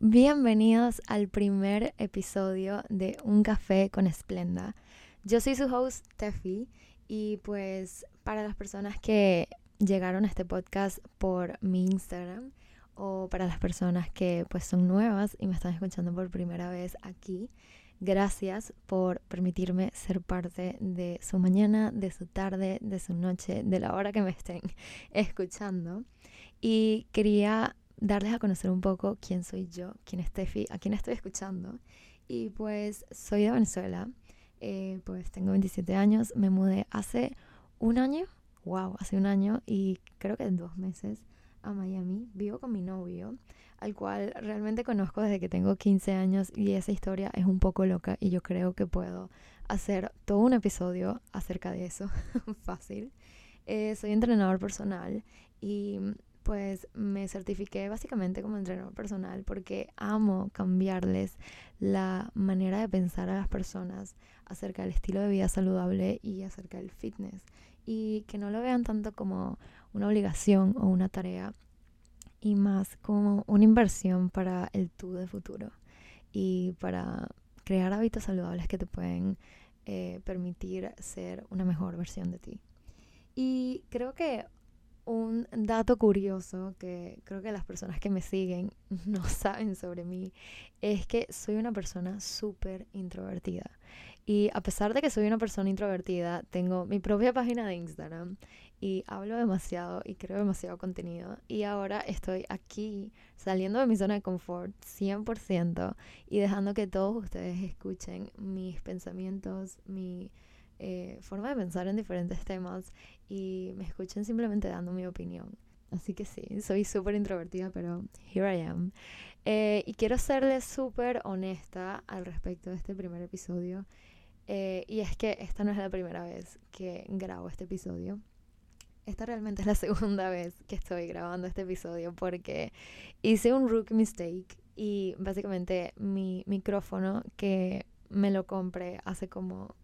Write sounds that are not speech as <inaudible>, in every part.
Bienvenidos al primer episodio de Un Café con Esplenda. Yo soy su host, Tefi, y pues para las personas que llegaron a este podcast por mi Instagram o para las personas que pues son nuevas y me están escuchando por primera vez aquí, gracias por permitirme ser parte de su mañana, de su tarde, de su noche, de la hora que me estén <laughs> escuchando. Y quería darles a conocer un poco quién soy yo, quién es Tefi, a quién estoy escuchando. Y pues soy de Venezuela, eh, pues tengo 27 años, me mudé hace un año, wow, hace un año y creo que en dos meses a Miami. Vivo con mi novio, al cual realmente conozco desde que tengo 15 años y esa historia es un poco loca y yo creo que puedo hacer todo un episodio acerca de eso, <laughs> fácil. Eh, soy entrenador personal y pues me certifiqué básicamente como entrenador personal porque amo cambiarles la manera de pensar a las personas acerca del estilo de vida saludable y acerca del fitness y que no lo vean tanto como una obligación o una tarea y más como una inversión para el tú de futuro y para crear hábitos saludables que te pueden eh, permitir ser una mejor versión de ti. Y creo que un dato curioso que creo que las personas que me siguen <laughs> no saben sobre mí es que soy una persona súper introvertida. Y a pesar de que soy una persona introvertida, tengo mi propia página de Instagram y hablo demasiado y creo demasiado contenido. Y ahora estoy aquí saliendo de mi zona de confort 100% y dejando que todos ustedes escuchen mis pensamientos, mi eh, forma de pensar en diferentes temas y me escuchen simplemente dando mi opinión. Así que sí, soy súper introvertida, pero here I am. Eh, y quiero serles súper honesta al respecto de este primer episodio. Eh, y es que esta no es la primera vez que grabo este episodio. Esta realmente es la <laughs> segunda vez que estoy grabando este episodio porque hice un rookie mistake y básicamente mi micrófono que me lo compré hace como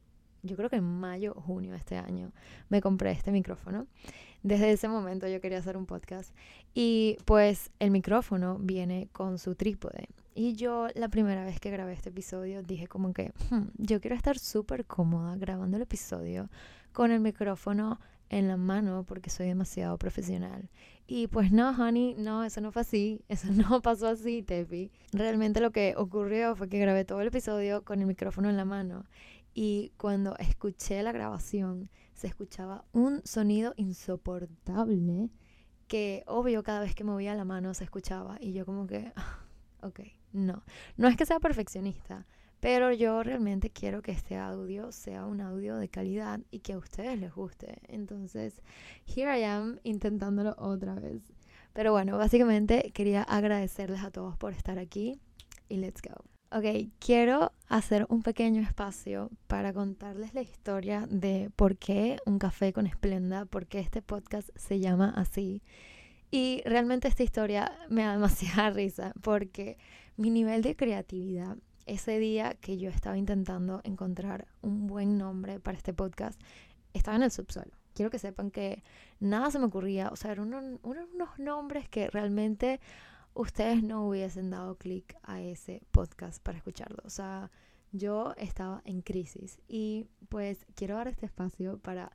yo creo que en mayo o junio de este año me compré este micrófono. Desde ese momento yo quería hacer un podcast y pues el micrófono viene con su trípode. Y yo la primera vez que grabé este episodio dije como que hmm, yo quiero estar súper cómoda grabando el episodio con el micrófono en la mano porque soy demasiado profesional. Y pues no, honey, no, eso no fue así, eso <laughs> no pasó así, Tepi. Realmente lo que ocurrió fue que grabé todo el episodio con el micrófono en la mano y cuando escuché la grabación se escuchaba un sonido insoportable que obvio cada vez que movía la mano se escuchaba y yo como que, <laughs> ok, no, no es que sea perfeccionista, pero yo realmente quiero que este audio sea un audio de calidad y que a ustedes les guste. Entonces, here I am intentándolo otra vez. Pero bueno, básicamente quería agradecerles a todos por estar aquí y let's go. Ok, quiero hacer un pequeño espacio para contarles la historia de por qué un café con esplenda, por qué este podcast se llama así. Y realmente esta historia me da <laughs> demasiada risa porque mi nivel de creatividad, ese día que yo estaba intentando encontrar un buen nombre para este podcast, estaba en el subsuelo. Quiero que sepan que nada se me ocurría, o sea, eran unos nombres que realmente ustedes no hubiesen dado clic a ese podcast para escucharlo. O sea, yo estaba en crisis y pues quiero dar este espacio para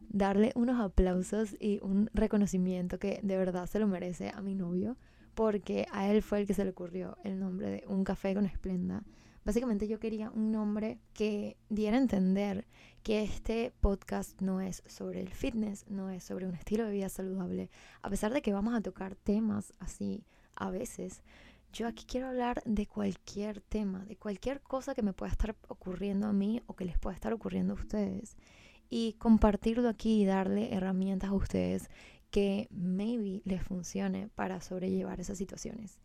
darle unos aplausos y un reconocimiento que de verdad se lo merece a mi novio porque a él fue el que se le ocurrió el nombre de Un Café con Esplenda. Básicamente yo quería un nombre que diera a entender que este podcast no es sobre el fitness, no es sobre un estilo de vida saludable, a pesar de que vamos a tocar temas así a veces, yo aquí quiero hablar de cualquier tema, de cualquier cosa que me pueda estar ocurriendo a mí o que les pueda estar ocurriendo a ustedes. Y compartirlo aquí y darle herramientas a ustedes que maybe les funcione para sobrellevar esas situaciones.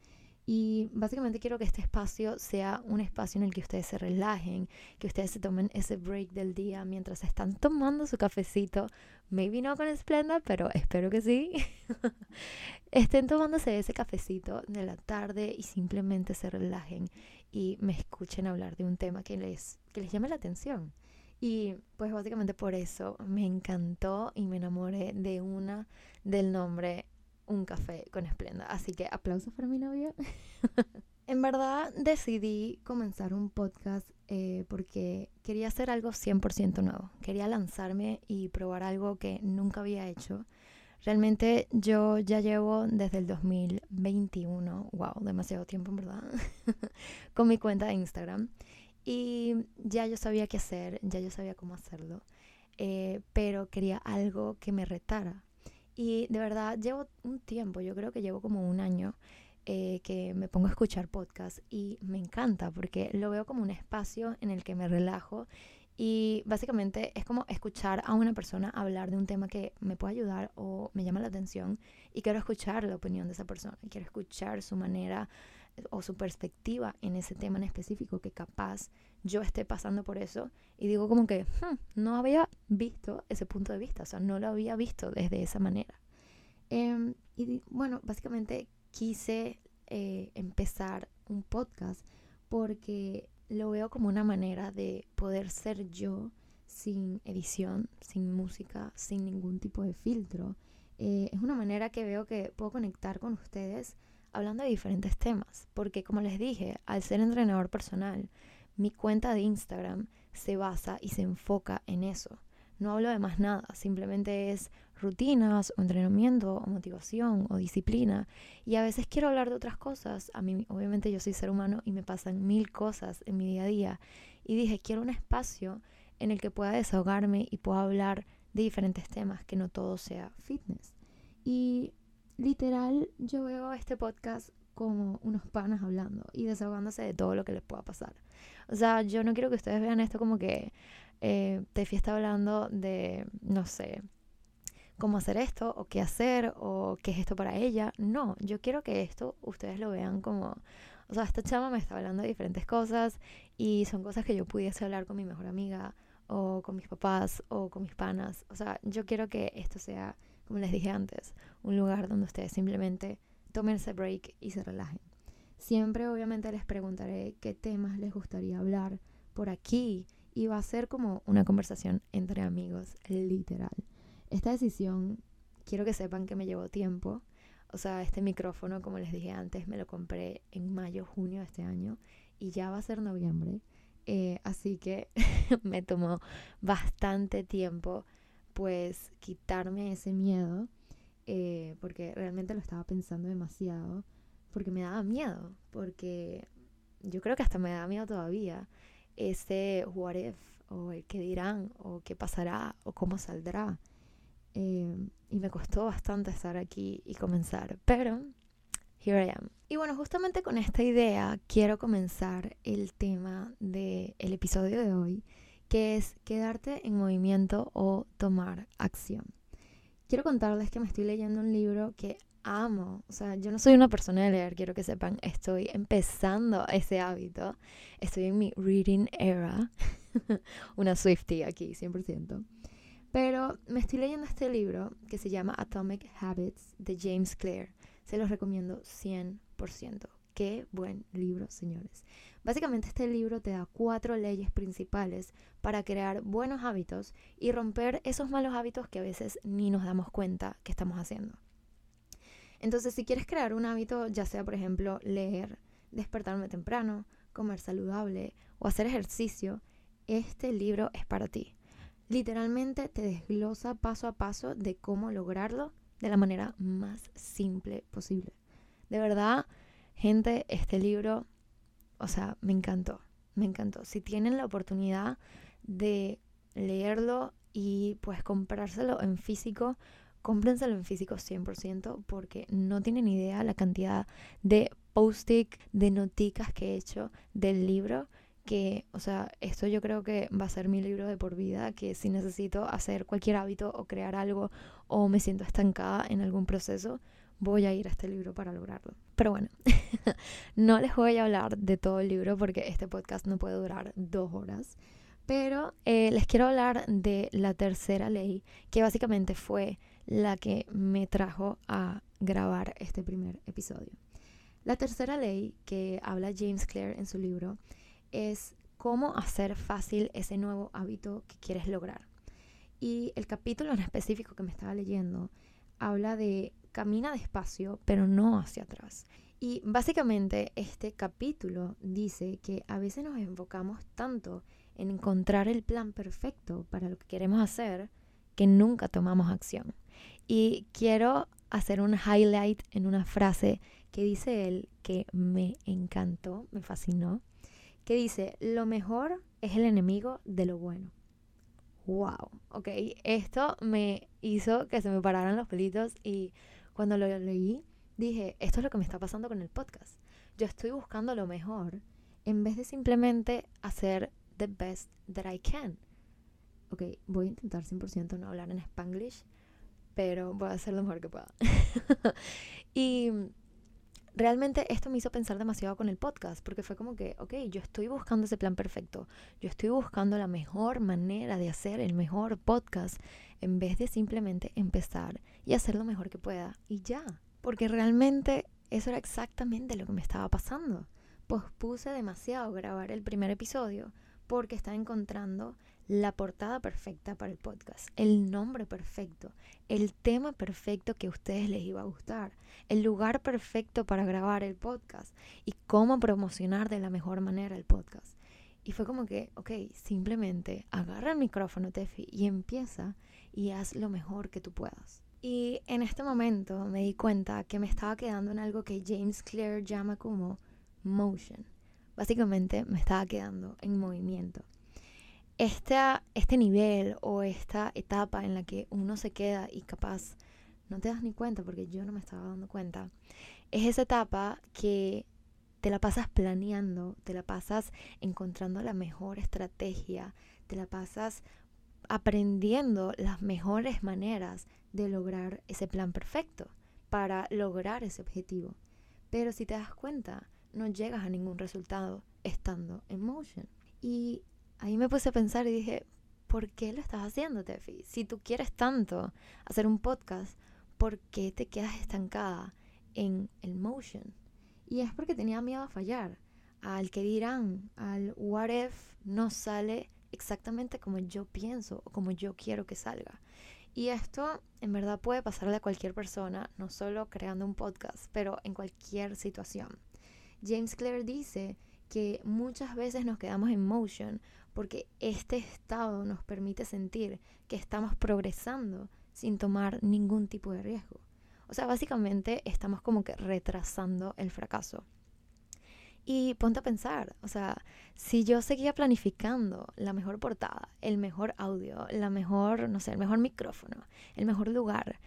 Y básicamente quiero que este espacio sea un espacio en el que ustedes se relajen, que ustedes se tomen ese break del día mientras están tomando su cafecito. Maybe no con Splenda, pero espero que sí. <laughs> Estén tomándose ese cafecito de la tarde y simplemente se relajen y me escuchen hablar de un tema que les, que les llame la atención. Y pues básicamente por eso me encantó y me enamoré de una del nombre un café con Esplenda. Así que aplausos para mi novia. <laughs> en verdad decidí comenzar un podcast eh, porque quería hacer algo 100% nuevo. Quería lanzarme y probar algo que nunca había hecho. Realmente yo ya llevo desde el 2021, wow, demasiado tiempo en verdad, <laughs> con mi cuenta de Instagram. Y ya yo sabía qué hacer, ya yo sabía cómo hacerlo, eh, pero quería algo que me retara. Y de verdad llevo un tiempo, yo creo que llevo como un año eh, que me pongo a escuchar podcast y me encanta porque lo veo como un espacio en el que me relajo y básicamente es como escuchar a una persona hablar de un tema que me puede ayudar o me llama la atención y quiero escuchar la opinión de esa persona, quiero escuchar su manera o su perspectiva en ese tema en específico que capaz yo esté pasando por eso y digo como que hmm, no había visto ese punto de vista, o sea, no lo había visto desde esa manera. Em, y bueno, básicamente quise eh, empezar un podcast porque lo veo como una manera de poder ser yo sin edición, sin música, sin ningún tipo de filtro. Eh, es una manera que veo que puedo conectar con ustedes hablando de diferentes temas, porque como les dije, al ser entrenador personal, mi cuenta de Instagram se basa y se enfoca en eso. No hablo de más nada, simplemente es rutinas o entrenamiento o motivación o disciplina. Y a veces quiero hablar de otras cosas. A mí, obviamente yo soy ser humano y me pasan mil cosas en mi día a día. Y dije, quiero un espacio en el que pueda desahogarme y pueda hablar de diferentes temas, que no todo sea fitness. Y literal, yo veo este podcast como unos panas hablando y desahogándose de todo lo que les pueda pasar. O sea, yo no quiero que ustedes vean esto como que eh, Tefi está hablando de, no sé, cómo hacer esto o qué hacer o qué es esto para ella. No, yo quiero que esto ustedes lo vean como, o sea, esta chama me está hablando de diferentes cosas y son cosas que yo pudiese hablar con mi mejor amiga o con mis papás o con mis panas. O sea, yo quiero que esto sea, como les dije antes, un lugar donde ustedes simplemente tomen ese break y se relajen. Siempre obviamente les preguntaré qué temas les gustaría hablar por aquí y va a ser como una conversación entre amigos, literal. Esta decisión, quiero que sepan que me llevó tiempo. O sea, este micrófono, como les dije antes, me lo compré en mayo, junio de este año y ya va a ser noviembre. Eh, así que <laughs> me tomó bastante tiempo pues quitarme ese miedo eh, porque realmente lo estaba pensando demasiado porque me daba miedo porque yo creo que hasta me da miedo todavía ese what if o el qué dirán o qué pasará o cómo saldrá. Eh, y me costó bastante estar aquí y comenzar, pero here I am. Y bueno, justamente con esta idea quiero comenzar el tema del el episodio de hoy, que es quedarte en movimiento o tomar acción. Quiero contarles que me estoy leyendo un libro que amo. O sea, yo no soy una persona de leer, quiero que sepan. Estoy empezando ese hábito. Estoy en mi reading era. <laughs> una Swiftie aquí, 100%. Pero me estoy leyendo este libro que se llama Atomic Habits de James Clear. Se los recomiendo 100%. Qué buen libro, señores. Básicamente este libro te da cuatro leyes principales para crear buenos hábitos y romper esos malos hábitos que a veces ni nos damos cuenta que estamos haciendo. Entonces, si quieres crear un hábito, ya sea por ejemplo leer, despertarme temprano, comer saludable o hacer ejercicio, este libro es para ti. Literalmente te desglosa paso a paso de cómo lograrlo de la manera más simple posible. De verdad, gente, este libro, o sea, me encantó, me encantó. Si tienen la oportunidad de leerlo y pues comprárselo en físico, cómprenselo en físico 100% porque no tienen idea la cantidad de post-it, de noticas que he hecho del libro que, o sea, esto yo creo que va a ser mi libro de por vida, que si necesito hacer cualquier hábito o crear algo o me siento estancada en algún proceso, voy a ir a este libro para lograrlo. Pero bueno, <laughs> no les voy a hablar de todo el libro porque este podcast no puede durar dos horas. Pero eh, les quiero hablar de la tercera ley, que básicamente fue la que me trajo a grabar este primer episodio. La tercera ley que habla James Clear en su libro es cómo hacer fácil ese nuevo hábito que quieres lograr. Y el capítulo en específico que me estaba leyendo habla de camina despacio, pero no hacia atrás. Y básicamente este capítulo dice que a veces nos enfocamos tanto en encontrar el plan perfecto para lo que queremos hacer que nunca tomamos acción. Y quiero hacer un highlight en una frase que dice él que me encantó, me fascinó, que dice, lo mejor es el enemigo de lo bueno. Wow, ok, esto me hizo que se me pararan los pelitos y cuando lo leí dije, esto es lo que me está pasando con el podcast. Yo estoy buscando lo mejor en vez de simplemente hacer the best that I can. Ok, voy a intentar 100% no hablar en spanglish, pero voy a hacer lo mejor que pueda. <laughs> y realmente esto me hizo pensar demasiado con el podcast, porque fue como que, ok, yo estoy buscando ese plan perfecto, yo estoy buscando la mejor manera de hacer el mejor podcast, en vez de simplemente empezar y hacer lo mejor que pueda y ya, porque realmente eso era exactamente lo que me estaba pasando. Pospuse demasiado grabar el primer episodio porque estaba encontrando la portada perfecta para el podcast, el nombre perfecto, el tema perfecto que a ustedes les iba a gustar, el lugar perfecto para grabar el podcast y cómo promocionar de la mejor manera el podcast. Y fue como que, ok, simplemente agarra el micrófono, Tefi, y empieza y haz lo mejor que tú puedas. Y en este momento me di cuenta que me estaba quedando en algo que James Clear llama como motion. Básicamente me estaba quedando en movimiento este nivel o esta etapa en la que uno se queda y capaz no te das ni cuenta, porque yo no me estaba dando cuenta, es esa etapa que te la pasas planeando, te la pasas encontrando la mejor estrategia, te la pasas aprendiendo las mejores maneras de lograr ese plan perfecto para lograr ese objetivo. Pero si te das cuenta, no llegas a ningún resultado estando en motion. Y ahí me puse a pensar y dije, ¿por qué lo estás haciendo, Tefi? Si tú quieres tanto hacer un podcast, ¿por qué te quedas estancada en el motion? Y es porque tenía miedo a fallar, al que dirán, al what if no sale exactamente como yo pienso o como yo quiero que salga. Y esto en verdad puede pasarle a cualquier persona, no solo creando un podcast, pero en cualquier situación. James Clear dice que muchas veces nos quedamos en motion porque este estado nos permite sentir que estamos progresando sin tomar ningún tipo de riesgo. O sea, básicamente estamos como que retrasando el fracaso. Y ponte a pensar, o sea, si yo seguía planificando la mejor portada, el mejor audio, la mejor, no sé, el mejor micrófono, el mejor lugar,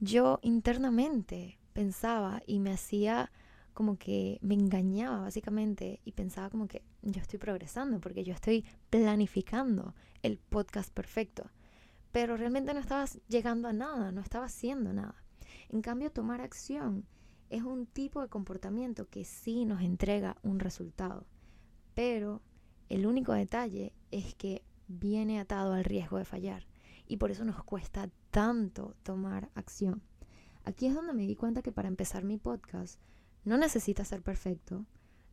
yo internamente pensaba y me hacía como que me engañaba básicamente y pensaba como que yo estoy progresando porque yo estoy planificando el podcast perfecto. Pero realmente no estaba llegando a nada, no estaba haciendo nada. En cambio, tomar acción es un tipo de comportamiento que sí nos entrega un resultado. Pero el único detalle es que viene atado al riesgo de fallar. Y por eso nos cuesta tanto tomar acción. Aquí es donde me di cuenta que para empezar mi podcast no necesita ser perfecto,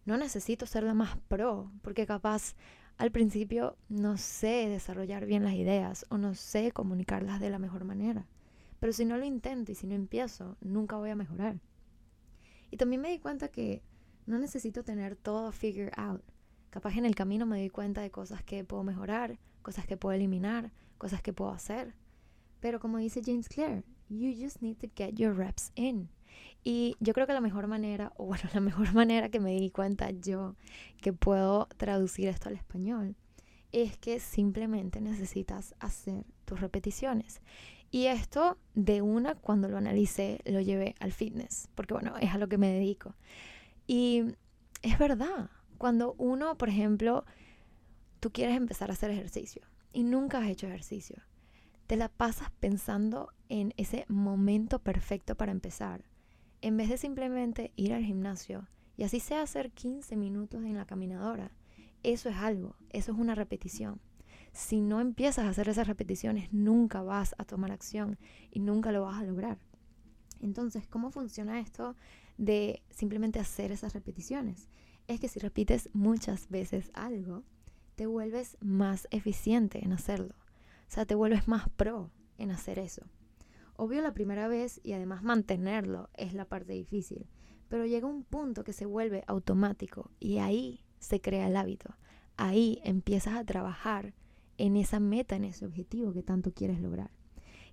no necesito ser la más pro, porque capaz al principio no sé desarrollar bien las ideas o no sé comunicarlas de la mejor manera. Pero si no lo intento y si no empiezo, nunca voy a mejorar. Y también me di cuenta que no necesito tener todo figure out. Capaz en el camino me di cuenta de cosas que puedo mejorar, cosas que puedo eliminar, cosas que puedo hacer. Pero como dice James Clear, you just need to get your reps in. Y yo creo que la mejor manera, o bueno, <laughs> la mejor manera que me di cuenta yo que puedo traducir esto al español, es que simplemente necesitas hacer tus repeticiones. Y esto de una, cuando lo analicé, lo llevé al fitness, porque bueno, es a lo que me dedico. Y es verdad, cuando uno, por ejemplo, tú quieres empezar a hacer ejercicio y nunca has hecho ejercicio, te la pasas pensando en ese momento perfecto para empezar en vez de simplemente ir al gimnasio y así sea hacer 15 minutos en la caminadora, eso es algo, eso es una repetición. Si no empiezas a hacer esas repeticiones, nunca vas a tomar acción y nunca lo vas a lograr. Entonces, ¿cómo funciona esto de simplemente hacer esas repeticiones? Es que si repites muchas veces algo, te vuelves más eficiente en hacerlo. O sea, te vuelves más pro en hacer eso. Obvio la primera vez y además mantenerlo es la parte difícil, pero llega un punto que se vuelve automático y ahí se crea el hábito. Ahí empiezas a trabajar en esa meta, en ese objetivo que tanto quieres lograr.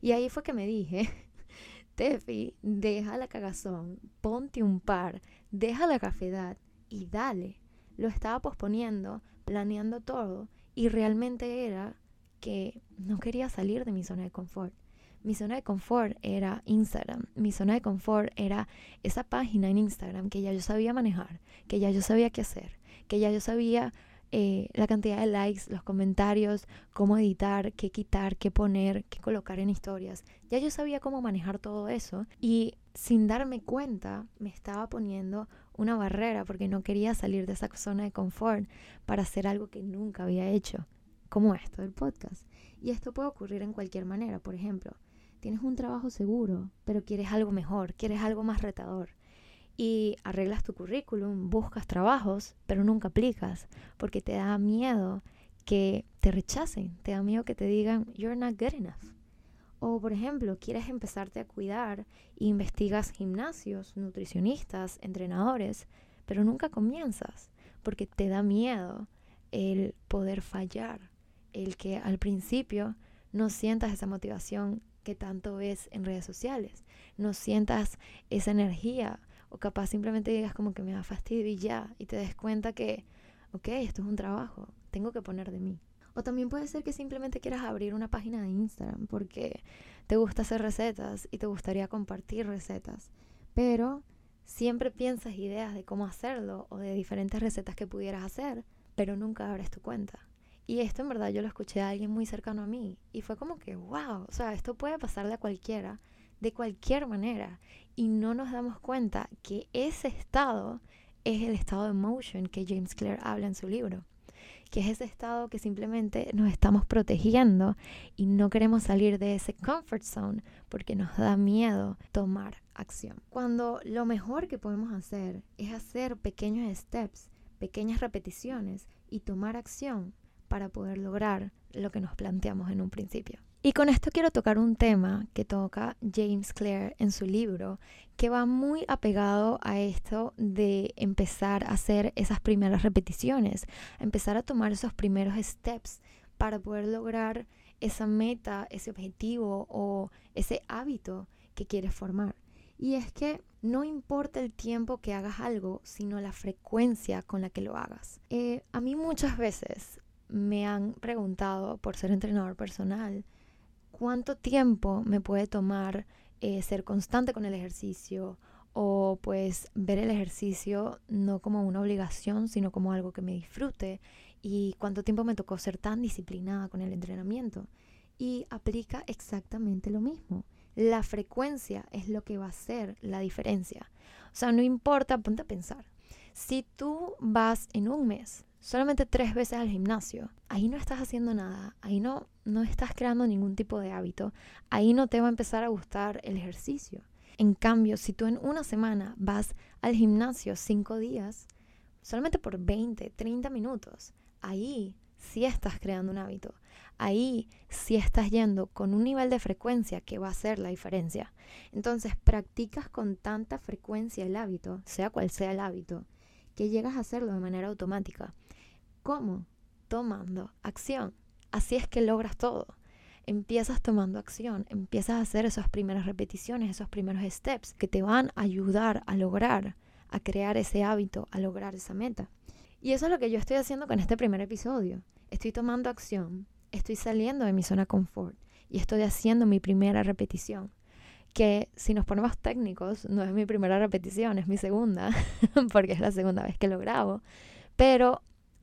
Y ahí fue que me dije, <laughs> Tefi, deja la cagazón, ponte un par, deja la cafedad y dale. Lo estaba posponiendo, planeando todo y realmente era que no quería salir de mi zona de confort. Mi zona de confort era Instagram. Mi zona de confort era esa página en Instagram que ya yo sabía manejar, que ya yo sabía qué hacer, que ya yo sabía eh, la cantidad de likes, los comentarios, cómo editar, qué quitar, qué poner, qué colocar en historias. Ya yo sabía cómo manejar todo eso y sin darme cuenta me estaba poniendo una barrera porque no quería salir de esa zona de confort para hacer algo que nunca había hecho, como esto del podcast. Y esto puede ocurrir en cualquier manera. Por ejemplo, tienes un trabajo seguro, pero quieres algo mejor, quieres algo más retador y arreglas tu currículum, buscas trabajos, pero nunca aplicas porque te da miedo que te rechacen, te da miedo que te digan, you're not good enough. O, por ejemplo, quieres empezarte a cuidar investigas gimnasios, nutricionistas, entrenadores, pero nunca comienzas porque te da miedo el poder fallar, el que al principio no sientas esa motivación que tanto ves en redes sociales, no sientas esa energía o capaz simplemente digas como que me da fastidio y ya, y te des cuenta que, ok, esto es un trabajo, tengo que poner de mí. O también puede ser que simplemente quieras abrir una página de Instagram porque te gusta hacer recetas y te gustaría compartir recetas. Pero siempre piensas ideas de cómo hacerlo o de diferentes recetas que pudieras hacer, pero nunca abres tu cuenta. Y esto en verdad yo lo escuché de alguien muy cercano a mí y fue como que, wow, o sea, esto puede pasarle a cualquiera de cualquier manera y no nos damos cuenta que ese estado es el estado de motion que James Clear habla en su libro, que es ese estado que simplemente nos estamos protegiendo y no queremos salir de ese comfort zone porque nos da miedo tomar acción. Cuando lo mejor que podemos hacer es hacer pequeños steps, pequeñas repeticiones y tomar acción para poder lograr lo que nos planteamos en un principio. Y con esto quiero tocar un tema que toca James Clear en su libro, que va muy apegado a esto de empezar a hacer esas primeras repeticiones, empezar a tomar esos primeros steps para poder lograr esa meta, ese objetivo o ese hábito que quieres formar. Y es que no importa el tiempo que hagas algo, sino la frecuencia con la que lo hagas. Eh, a mí muchas veces me han preguntado por ser entrenador personal, cuánto tiempo me puede tomar eh, ser constante con el ejercicio o pues ver el ejercicio no como una obligación, sino como algo que me disfrute y cuánto tiempo me tocó ser tan disciplinada con el entrenamiento. Y aplica exactamente lo mismo. La frecuencia es lo que va a hacer la diferencia. O sea, no importa, ponte a pensar. Si tú vas en un mes solamente tres veces al gimnasio, ahí no estás haciendo nada, ahí no, no estás creando ningún tipo de hábito, ahí no te va a empezar a gustar el ejercicio. En cambio, si tú en una semana vas al gimnasio cinco días, solamente por 20, 30 minutos, ahí sí estás creando un hábito. Ahí sí estás yendo con un nivel de frecuencia que va a hacer la diferencia. Entonces, practicas con tanta frecuencia el hábito, sea cual sea el hábito, que llegas a hacerlo de manera automática. ¿Cómo? Tomando acción. Así es que logras todo. Empiezas tomando acción, empiezas a hacer esas primeras repeticiones, esos primeros steps que te van a ayudar a lograr, a crear ese hábito, a lograr esa meta. Y eso es lo que yo estoy haciendo con este primer episodio. Estoy tomando acción, estoy saliendo de mi zona confort y estoy haciendo mi primera repetición que si nos ponemos técnicos, no es mi primera repetición, es mi segunda, <laughs> porque es la segunda vez que lo grabo, pero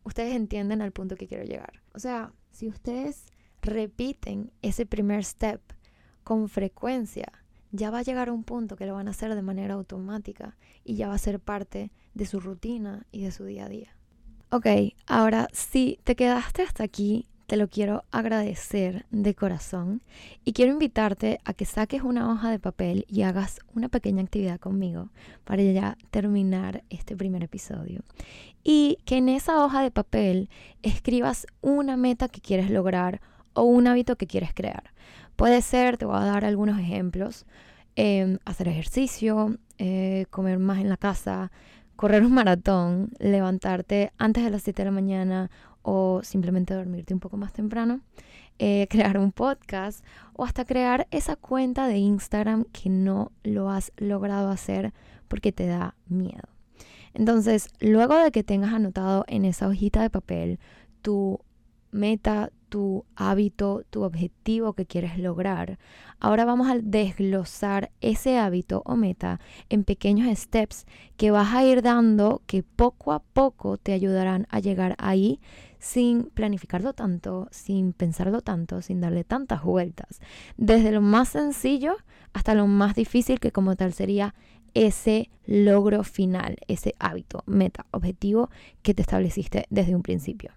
ustedes entienden al punto que quiero llegar. O sea, si ustedes repiten ese primer step con frecuencia, ya va a llegar a un punto que lo van a hacer de manera automática y ya va a ser parte de su rutina y de su día a día. Ok, ahora si te quedaste hasta aquí te lo quiero agradecer de corazón y quiero invitarte a que saques una hoja de papel y hagas una pequeña actividad conmigo para ya terminar este primer episodio. Y que en esa hoja de papel escribas una meta que quieres lograr o un hábito que quieres crear. Puede ser, te voy a dar algunos ejemplos, em, hacer ejercicio, eh, comer más en la casa, correr un maratón, levantarte antes de las 7 de la mañana o simplemente dormirte un poco más temprano, eh, <laughs> crear un podcast o hasta crear esa cuenta de Instagram que no lo has logrado hacer porque te da miedo. Entonces, luego de que tengas anotado en esa hojita de papel tu meta, tu hábito, tu objetivo que quieres lograr. Ahora vamos a desglosar ese hábito o meta en pequeños steps que vas a ir dando que poco a poco te ayudarán a llegar ahí sin planificarlo tanto, sin pensarlo tanto, sin darle tantas vueltas. Desde lo más sencillo hasta lo más difícil que como tal sería ese logro final, ese hábito, meta, objetivo que te estableciste desde un principio.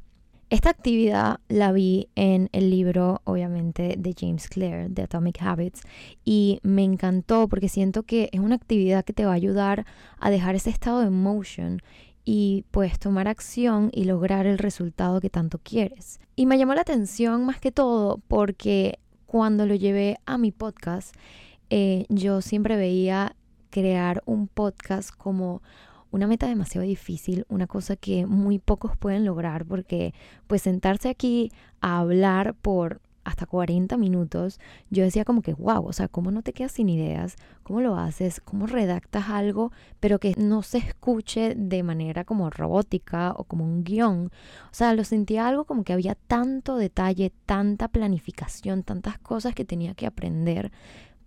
Esta actividad la vi en el libro, obviamente, de James Clear, de Atomic Habits, y me encantó porque siento que es una actividad que te va a ayudar a dejar ese estado de motion y pues tomar acción y lograr el resultado que tanto quieres. Y me llamó la atención más que todo porque cuando lo llevé a mi podcast, eh, yo siempre veía crear un podcast como una meta demasiado difícil, una cosa que muy pocos pueden lograr porque pues sentarse aquí a hablar por hasta 40 minutos, yo decía como que, wow, o sea, ¿cómo no te quedas sin ideas? ¿Cómo lo haces? ¿Cómo redactas algo, pero que no se escuche de manera como robótica o como un guion? O sea, lo sentía algo como que había tanto detalle, tanta planificación, tantas cosas que tenía que aprender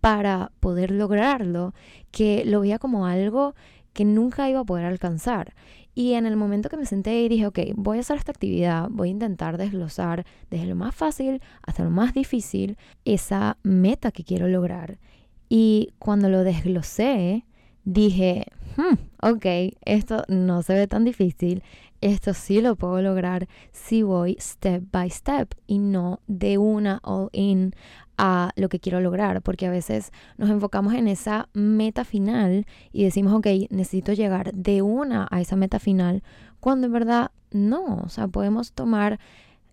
para poder lograrlo, que lo veía como algo que nunca iba a poder alcanzar. Y en el momento que me senté y dije, ok, voy a hacer esta actividad, voy a intentar desglosar desde lo más fácil hasta lo más difícil esa meta que quiero lograr. Y cuando lo desglosé, dije, hmm, ok, esto no se ve tan difícil, esto sí lo puedo lograr si voy step by step y no de una all in a lo que quiero lograr, porque a veces nos enfocamos en esa meta final y decimos, ok, necesito llegar de una a esa meta final, cuando en verdad no, o sea, podemos tomar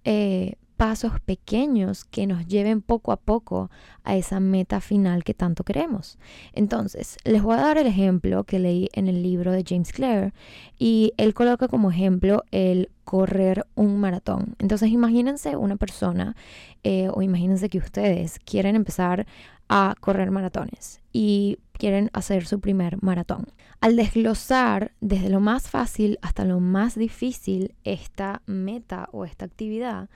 eh, pasos pequeños que nos lleven poco a poco a esa meta final que tanto queremos. Entonces, les voy a dar el ejemplo que leí en el libro de James Clear y él coloca como ejemplo el correr un maratón. Entonces, imagínense una persona eh, o imagínense que ustedes quieren empezar a correr maratones y quieren hacer su primer maratón. Al desglosar desde lo más fácil hasta lo más difícil esta meta o esta actividad,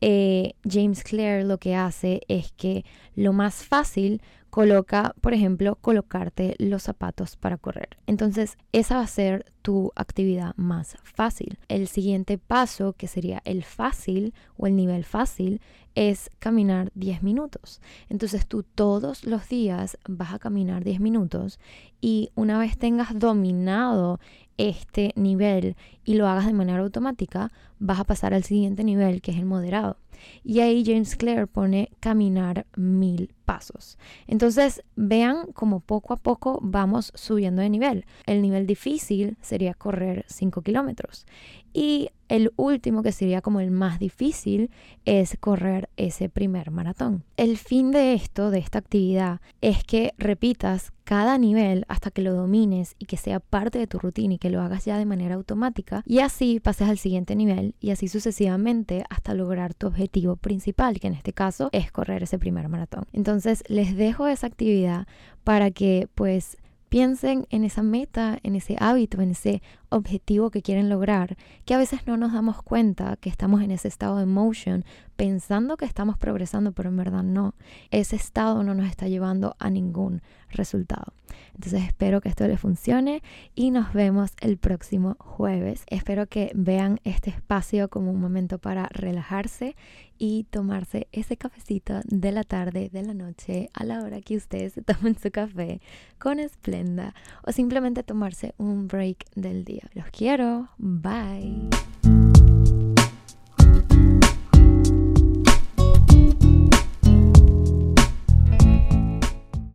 eh, James Clear lo que hace es que lo más fácil coloca, por ejemplo, colocarte los zapatos para correr. Entonces, esa va a ser tu actividad más fácil. El siguiente paso, que sería el fácil o el nivel fácil, es caminar 10 minutos. Entonces tú todos los días vas a caminar 10 minutos y una vez tengas dominado este nivel y lo hagas de manera automática, vas a pasar al siguiente nivel que es el moderado. Y ahí James Clear pone caminar mil pasos. Entonces vean como poco a poco vamos subiendo de nivel. El nivel difícil sería correr 5 kilómetros. Y el último, que sería como el más difícil, es correr ese primer maratón. El fin de esto, de esta actividad, es que repitas cada nivel hasta que lo domines y que sea parte de tu rutina y que lo hagas ya de manera automática y así pases al siguiente nivel y así sucesivamente hasta lograr tu objetivo principal, que en este caso es correr ese primer maratón. Entonces les dejo esa actividad para que pues Piensen en esa meta, en ese hábito, en ese objetivo que quieren lograr, que a veces no nos damos cuenta que estamos en ese estado de motion, pensando que estamos progresando, pero en verdad no. Ese estado no nos está llevando a ningún resultado. Entonces espero que esto les funcione y nos vemos el próximo jueves. Espero que vean este espacio como un momento para relajarse y tomarse ese cafecito de la tarde, de la noche, a la hora que ustedes tomen su café con esplenda o simplemente tomarse un break del Los quiero. Bye.